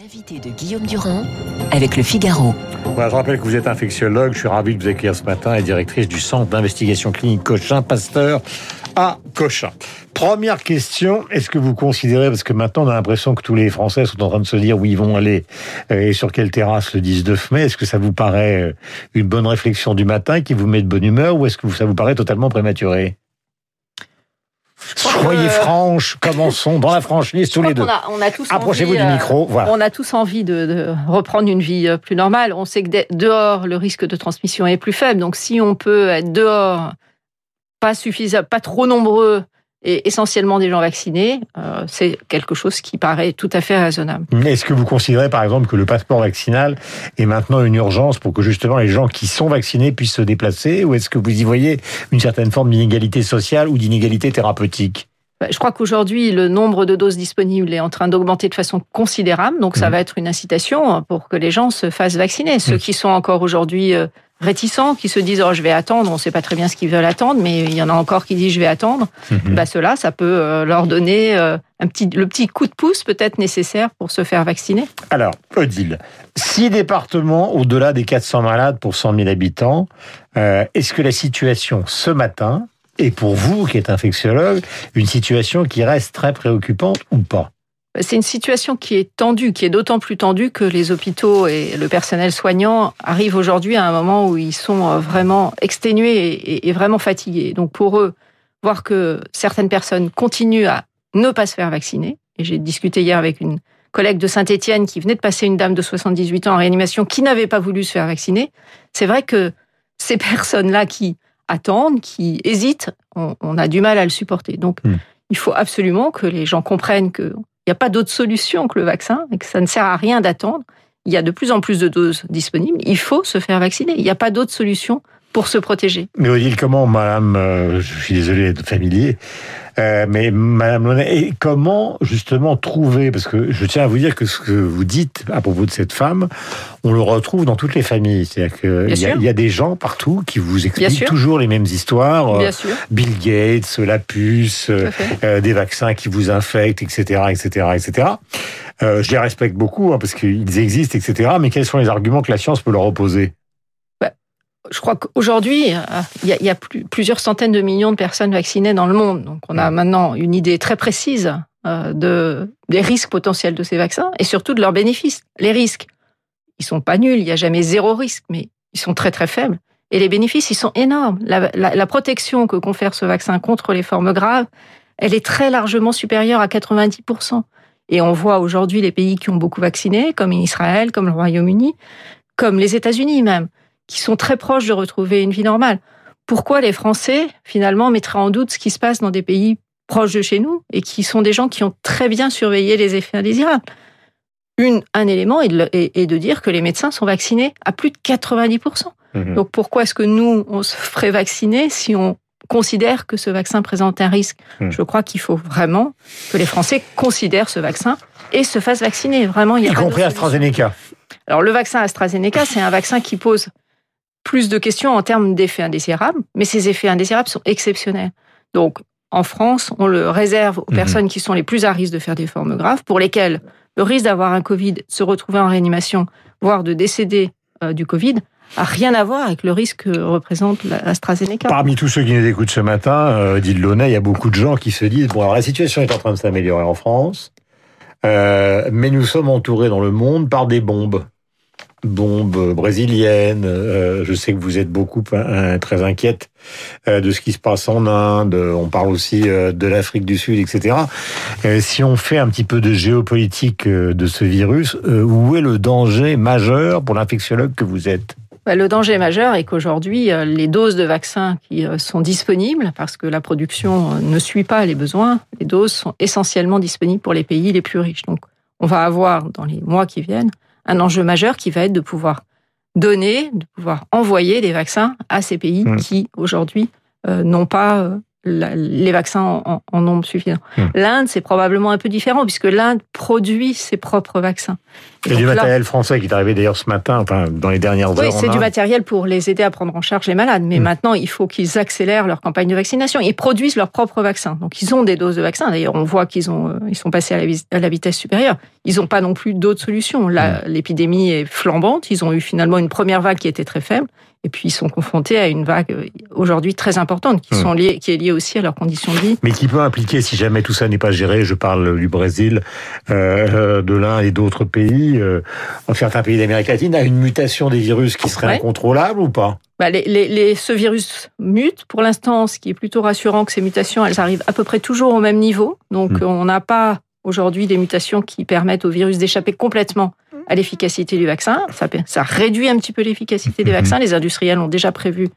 L'invité de Guillaume Durand avec le Figaro. Je rappelle que vous êtes infectiologue. Je suis ravi de vous accueillir ce matin et directrice du centre d'investigation clinique Cochin Pasteur à Cochin. Première question, est-ce que vous considérez, parce que maintenant on a l'impression que tous les Français sont en train de se dire où ils vont aller euh, et sur quelle terrasse le 19 mai, est-ce que ça vous paraît euh, une bonne réflexion du matin qui vous met de bonne humeur ou est-ce que ça vous paraît totalement prématuré? Soyez franches, commençons dans la franchise tous les deux. On a, tous Approchez-vous du euh, micro. Voilà. On a tous envie de, de reprendre une vie euh, plus normale. On sait que de- dehors, le risque de transmission est plus faible. Donc, si on peut être dehors, pas suffisant, pas trop nombreux et essentiellement des gens vaccinés, euh, c'est quelque chose qui paraît tout à fait raisonnable. Est-ce que vous considérez par exemple que le passeport vaccinal est maintenant une urgence pour que justement les gens qui sont vaccinés puissent se déplacer ou est-ce que vous y voyez une certaine forme d'inégalité sociale ou d'inégalité thérapeutique? Bah, Je crois qu'aujourd'hui, le nombre de doses disponibles est en train d'augmenter de façon considérable. Donc, ça Mhm. va être une incitation pour que les gens se fassent vacciner. Ceux Mhm. qui sont encore aujourd'hui euh, réticents, qui se disent oh, je vais attendre, on ne sait pas très bien ce qu'ils veulent attendre, mais il y en a encore qui disent je vais attendre. Bah, ceux-là, ça peut euh, leur donner euh, un petit, le petit coup de pouce peut-être nécessaire pour se faire vacciner. Alors, Odile, six départements au-delà des 400 malades pour 100 000 habitants, euh, est-ce que la situation ce matin est pour vous, qui êtes infectiologue, une situation qui reste très préoccupante ou pas? C'est une situation qui est tendue, qui est d'autant plus tendue que les hôpitaux et le personnel soignant arrivent aujourd'hui à un moment où ils sont euh, vraiment exténués et, vraiment fatigués. Donc pour eux, voir que certaines personnes continuent à ne pas se faire vacciner, et j'ai discuté hier avec une collègue de Saint-Étienne qui venait de passer une dame de 78 ans en réanimation qui n'avait pas voulu se faire vacciner, c'est vrai que ces personnes-là qui attendent, qui hésitent, on, on a du mal à le supporter. Donc Hmm. il faut absolument que les gens comprennent que il n'y a pas d'autre solution que le vaccin et que ça ne sert à rien d'attendre. Il y a de plus en plus de doses disponibles. Il faut se faire vacciner. Il n'y a pas d'autre solution pour se protéger. Mais Odile, comment, Madame, euh, je suis désolé d'être familier, euh, mais Madame Launay, et comment justement trouver, parce que je tiens à vous dire que ce que vous dites à propos de cette femme, on le retrouve dans toutes les familles. C'est-à-dire qu'il y, y a des gens partout qui vous expliquent toujours les mêmes histoires. euh, Bien sûr. Bill Gates, la puce, euh, euh, des vaccins qui vous infectent, etc., etc., etc. Euh, je les respecte beaucoup hein, parce qu'ils existent, etc. Mais quels sont les arguments que la science peut leur opposer? Je crois qu'aujourd'hui, euh, il y a, plusieurs centaines de millions de personnes vaccinées dans le monde. Donc, on a maintenant une idée très précise euh, de, des risques potentiels de ces vaccins et surtout de leurs bénéfices. Les risques, ils sont pas nuls. Il n'y a jamais zéro risque, mais ils sont très, très faibles. Et les bénéfices, ils sont énormes. La, la- la protection que confère ce vaccin contre les formes graves, elle est très largement supérieure à 90%. Et on voit aujourd'hui les pays qui ont beaucoup vacciné, comme Israël, comme le Royaume-Uni, comme les États-Unis même, qui sont très proches de retrouver une vie normale. Pourquoi les Français, finalement, mettraient en doute ce qui se passe dans des pays proches de chez nous et qui sont des gens qui ont très bien surveillé les effets indésirables? Une, Un élément est de, le- est- est de dire que les médecins sont vaccinés à plus de 90%. Mhm. Donc pourquoi est-ce que nous, on se ferait vacciner si on considère que ce vaccin présente un risque? Hmm. Je crois qu'il faut vraiment que les Français considèrent ce vaccin et se fassent vacciner. Vraiment, il y a Y compris. AstraZeneca. Alors le vaccin AstraZeneca, c'est un vaccin qui pose plus de questions en termes d'effets indésirables, mais ces effets indésirables sont exceptionnels. Donc en France, on le réserve aux Mhm. personnes qui sont les plus à risque de faire des formes graves, pour lesquelles le risque d'avoir un Covid, de se retrouver en réanimation, voire de décéder euh, du Covid, a rien à voir avec le risque que représente la- l'AstraZeneca. Parmi tous ceux qui nous écoutent ce matin, euh, dit Launay, il y a beaucoup de gens qui se disent bon, alors la situation est en train de s'améliorer en France, euh, mais nous sommes entourés dans le monde par des bombes. Bombes brésiliennes. euh, je sais que vous êtes beaucoup euh, très inquiète euh, de ce qui se passe en Inde. On parle aussi euh, de l'Afrique du Sud, etc. Euh, si on fait un petit peu de géopolitique euh, de ce virus, euh, où est le danger majeur pour l'infectiologue que vous êtes? Bah, Le danger majeur est qu'aujourd'hui, euh, les doses de vaccins qui euh, sont disponibles, parce que la production euh, ne suit pas les besoins, les doses sont essentiellement disponibles pour les pays les plus riches. Donc, on va avoir dans les mois qui viennent un enjeu majeur qui va être de pouvoir donner, de pouvoir envoyer des vaccins à ces pays Mm. qui aujourd'hui euh, n'ont pas les vaccins en, nombre suffisant. Hmm. L'Inde, c'est probablement un peu différent puisque l'Inde produit ses propres vaccins. Et, du matériel français qui est arrivé d'ailleurs ce matin, enfin dans les dernières heures. Oui, c'est du matériel pour les aider à prendre en charge les malades. Mais Hmm. maintenant, il faut qu'ils accélèrent leur campagne de vaccination. Ils produisent leurs propres vaccins. Donc, ils ont des doses de vaccins. D'ailleurs, on voit qu'ils ont, euh, ils sont passés à la, vis- à la vitesse supérieure. Ils n'ont pas non plus d'autres solutions. Là, l'épidémie est flambante. Ils ont eu finalement une première vague qui était très faible. Et puis, ils sont confrontés à une vague euh, aujourd'hui très importante qui, Hmm. sont liées, qui est liée aussi à leurs conditions de vie. Mais qui peut impliquer, si jamais tout ça n'est pas géré, je parle du Brésil, euh, de l'Inde et d'autres pays, euh, en certains pays d'Amérique latine, à une mutation des virus qui serait Ouais. incontrôlable ou pas? Bah, les, les, les- ce virus mute. Pour l'instant, ce qui est plutôt rassurant, que ces mutations, elles arrivent à peu près toujours au même niveau. Donc, Mm. on n'a pas aujourd'hui des mutations qui permettent au virus d'échapper complètement à l'efficacité du vaccin. Ça, réduit un petit peu l'efficacité des Mhm. vaccins. Les industriels ont déjà prévu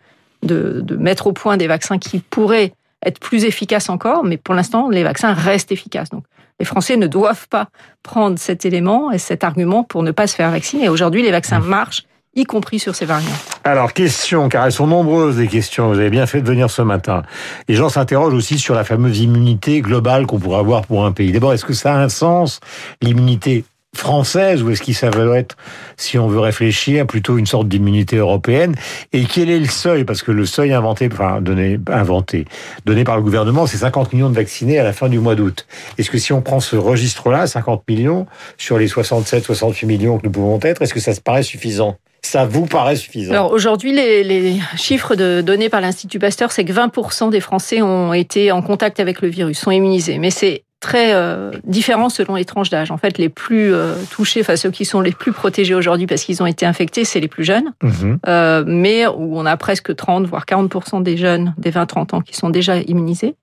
de, de mettre au point des vaccins qui pourraient être plus efficaces encore, mais pour l'instant, les vaccins restent efficaces. Donc, les Français ne doivent pas prendre cet élément et cet argument pour ne pas se faire vacciner. Aujourd'hui, les vaccins marchent, y compris sur ces variants. Alors, question, car elles sont nombreuses les questions, vous avez bien fait de venir ce matin. Les gens s'interrogent aussi sur la fameuse immunité globale qu'on pourrait avoir pour un pays. D'abord, est-ce que ça a un sens, l'immunité française, ou est-ce qu'il ça veut être, si on veut réfléchir, plutôt une sorte d'immunité européenne Et quel est le seuil? Parce que le seuil inventé, enfin, donné, inventé, donné par le gouvernement, c'est 50 millions de vaccinés à la fin du mois d'août. Est-ce que si on prend ce registre-là, 50 millions, sur les 67, 68 millions que nous pouvons être, est-ce que ça se paraît suffisant? Ça vous paraît suffisant? Alors aujourd'hui, les, chiffres de, donnés par l'Institut Pasteur, c'est que 20% des Français ont été en contact avec le virus, sont immunisés. Mais c'est très euh, différent selon les tranches d'âge. En fait, les plus euh, touchés, enfin ceux qui sont les plus protégés aujourd'hui parce qu'ils ont été infectés, c'est les plus jeunes. Mhm. Euh, mais où on a presque 30, voire 40% des jeunes des 20-30 ans qui sont déjà immunisés,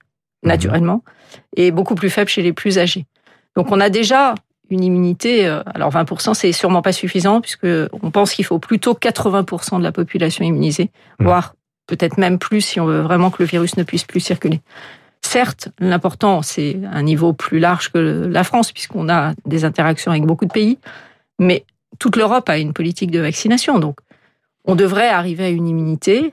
naturellement, et beaucoup plus faible chez les plus âgés. Donc on a déjà une immunité, euh, alors 20% c'est sûrement pas suffisant, puisque on pense qu'il faut plutôt 80% de la population immunisée, Mhm. voire peut-être même plus si on veut vraiment que le virus ne puisse plus circuler. Certes, l'important, c'est un niveau plus large que la France, puisqu'on a des interactions avec beaucoup de pays, mais toute l'Europe a une politique de vaccination, donc on devrait arriver à une immunité.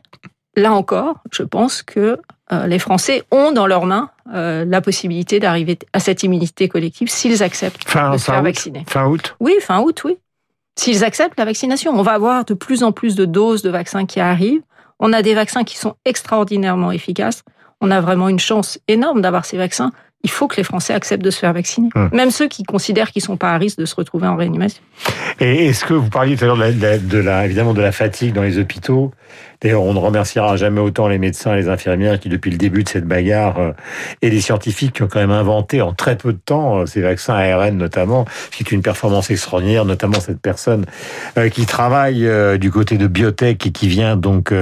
Là encore, je pense que euh, les Français ont dans leurs mains euh, la possibilité d'arriver à cette immunité collective s'ils acceptent Fin, de se fin faire août. vacciner. Fin août Oui, fin août, oui. S'ils acceptent la vaccination, on va avoir de plus en plus de doses de vaccins qui arrivent. On a des vaccins qui sont extraordinairement efficaces. On a vraiment une chance énorme d'avoir ces vaccins. Il faut que les Français acceptent de se faire vacciner. Hum. Même ceux qui considèrent qu'ils sont pas à risque de se retrouver en réanimation. Et est-ce que vous parliez tout à l'heure de la, de la- de la- évidemment de la fatigue dans les hôpitaux? D'ailleurs, on ne remerciera jamais autant les médecins et les infirmières qui, depuis le début de cette bagarre, euh, et les scientifiques qui ont quand même inventé en très peu de temps euh, ces vaccins ARN notamment, ce qui est une performance extraordinaire, notamment cette personne euh, qui travaille du côté de biotech et qui vient donc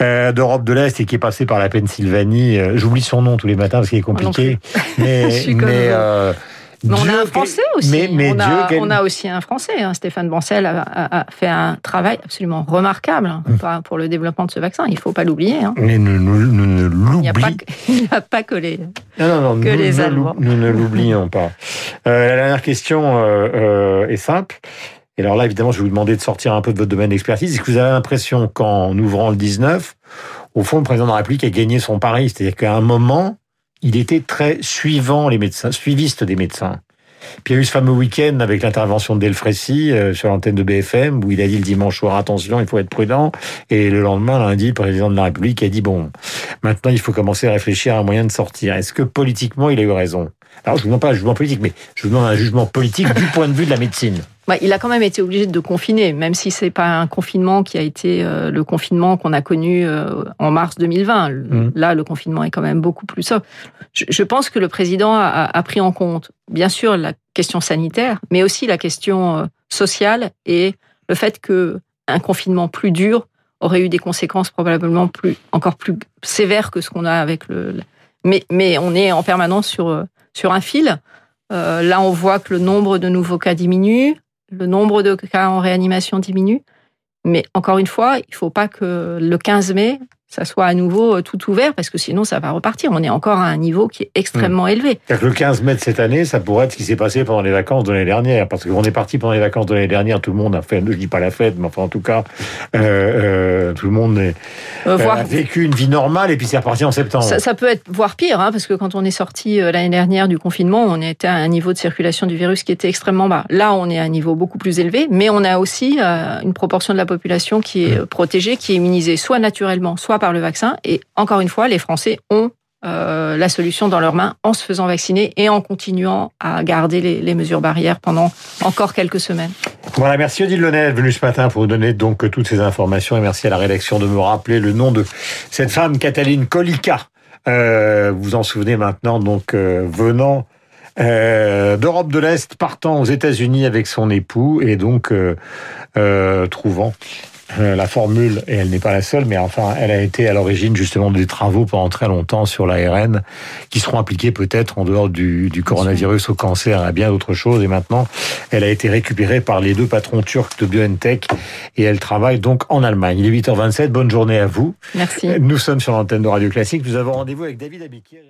d'Europe de l'Est et qui est passé par la Pennsylvanie. J'oublie son nom tous les matins parce qu'il est compliqué. Mais, mais, on a un Français aussi. Mais, mais on, a, quel- on a aussi un Français. hein. Stéphane Bancel a, a- a fait un travail absolument remarquable hein, Hum. pour- le développement de ce vaccin. Il ne faut pas l'oublier. hein. Mais nous, nous, nous ne l'oublions il n'y a pas que les... Non, non, non, que les nous ne l'oublions pas. Euh, la dernière question euh, euh, est simple. Et alors là, évidemment, je vais vous demander de sortir un peu de votre domaine d'expertise. Est-ce que vous avez l'impression qu'en ouvrant le 19, au fond, le président de la République a gagné son pari? C'est-à-dire qu'à un moment, il était très suivant les médecins, suiviste des médecins. Puis il y a eu ce fameux week-end avec l'intervention de Delfrécy euh, sur l'antenne de BFM où il a dit le dimanche soir attention, il faut être prudent. Et le lendemain, lundi, le président de la République a dit bon, maintenant il faut commencer à réfléchir à un moyen de sortir. Est-ce que politiquement il a eu raison? Alors je vous demande pas un jugement politique, mais je vous demande un jugement politique du point de vue de la médecine. Il a quand même été obligé de confiner, même si c'est pas un confinement qui a été euh, le confinement qu'on a connu euh, en mars 2020. Mm. Là, le confinement est quand même beaucoup plus sobre. Je, je pense que le président a, pris en compte, bien sûr, la question sanitaire, mais aussi la question euh, sociale et le fait que un confinement plus dur aurait eu des conséquences probablement plus encore plus sévères que ce qu'on a avec le. Mais, mais on est en permanence sur sur un fil. Euh, là, on voit que le nombre de nouveaux cas diminue, le nombre de cas en réanimation diminue. Mais encore une fois, il ne faut pas que le 15 mai, ça soit à nouveau tout ouvert, parce que sinon ça va repartir. On est encore à un niveau qui est extrêmement mmh. élevé. Le 15 mai de cette année, ça pourrait être ce qui s'est passé pendant les vacances de l'année dernière, parce qu'on est parti pendant les vacances de l'année dernière, tout le monde a fait, je dis pas la fête, mais enfin en tout cas, euh, euh, tout le monde est, euh, a vécu une vie normale, et puis c'est reparti en septembre. Ça, ça, peut être voire pire, hein, parce que quand on est sorti l'année dernière du confinement, on était à un niveau de circulation du virus qui était extrêmement bas. Là, on est à un niveau beaucoup plus élevé, mais on a aussi une proportion de la population qui est mmh. protégée, qui est immunisée soit naturellement, soit par le vaccin, et encore une fois, les Français ont euh, la solution dans leurs mains en se faisant vacciner et en continuant à garder les, mesures barrières pendant encore quelques semaines. Voilà, merci Odile Lenel, venu ce matin pour vous donner donc toutes ces informations et merci à la rédaction de me rappeler le nom de cette femme, Cataline Kolika. Euh, vous en souvenez maintenant, donc euh, venant d'Europe de l'Est, partant aux États-Unis avec son époux et donc trouvant euh, la formule, et elle n'est pas la seule, mais enfin, elle a été à l'origine justement des travaux pendant très longtemps sur l'ARN, qui seront appliqués peut-être en dehors du, du coronavirus au cancer à bien d'autres choses. Et maintenant, elle a été récupérée par les deux patrons turcs de BioNTech et elle travaille donc en Allemagne. Il est 8h27, bonne journée à vous. Merci. Nous sommes sur l'antenne de Radio Classique. Nous avons rendez-vous avec David Abiquier.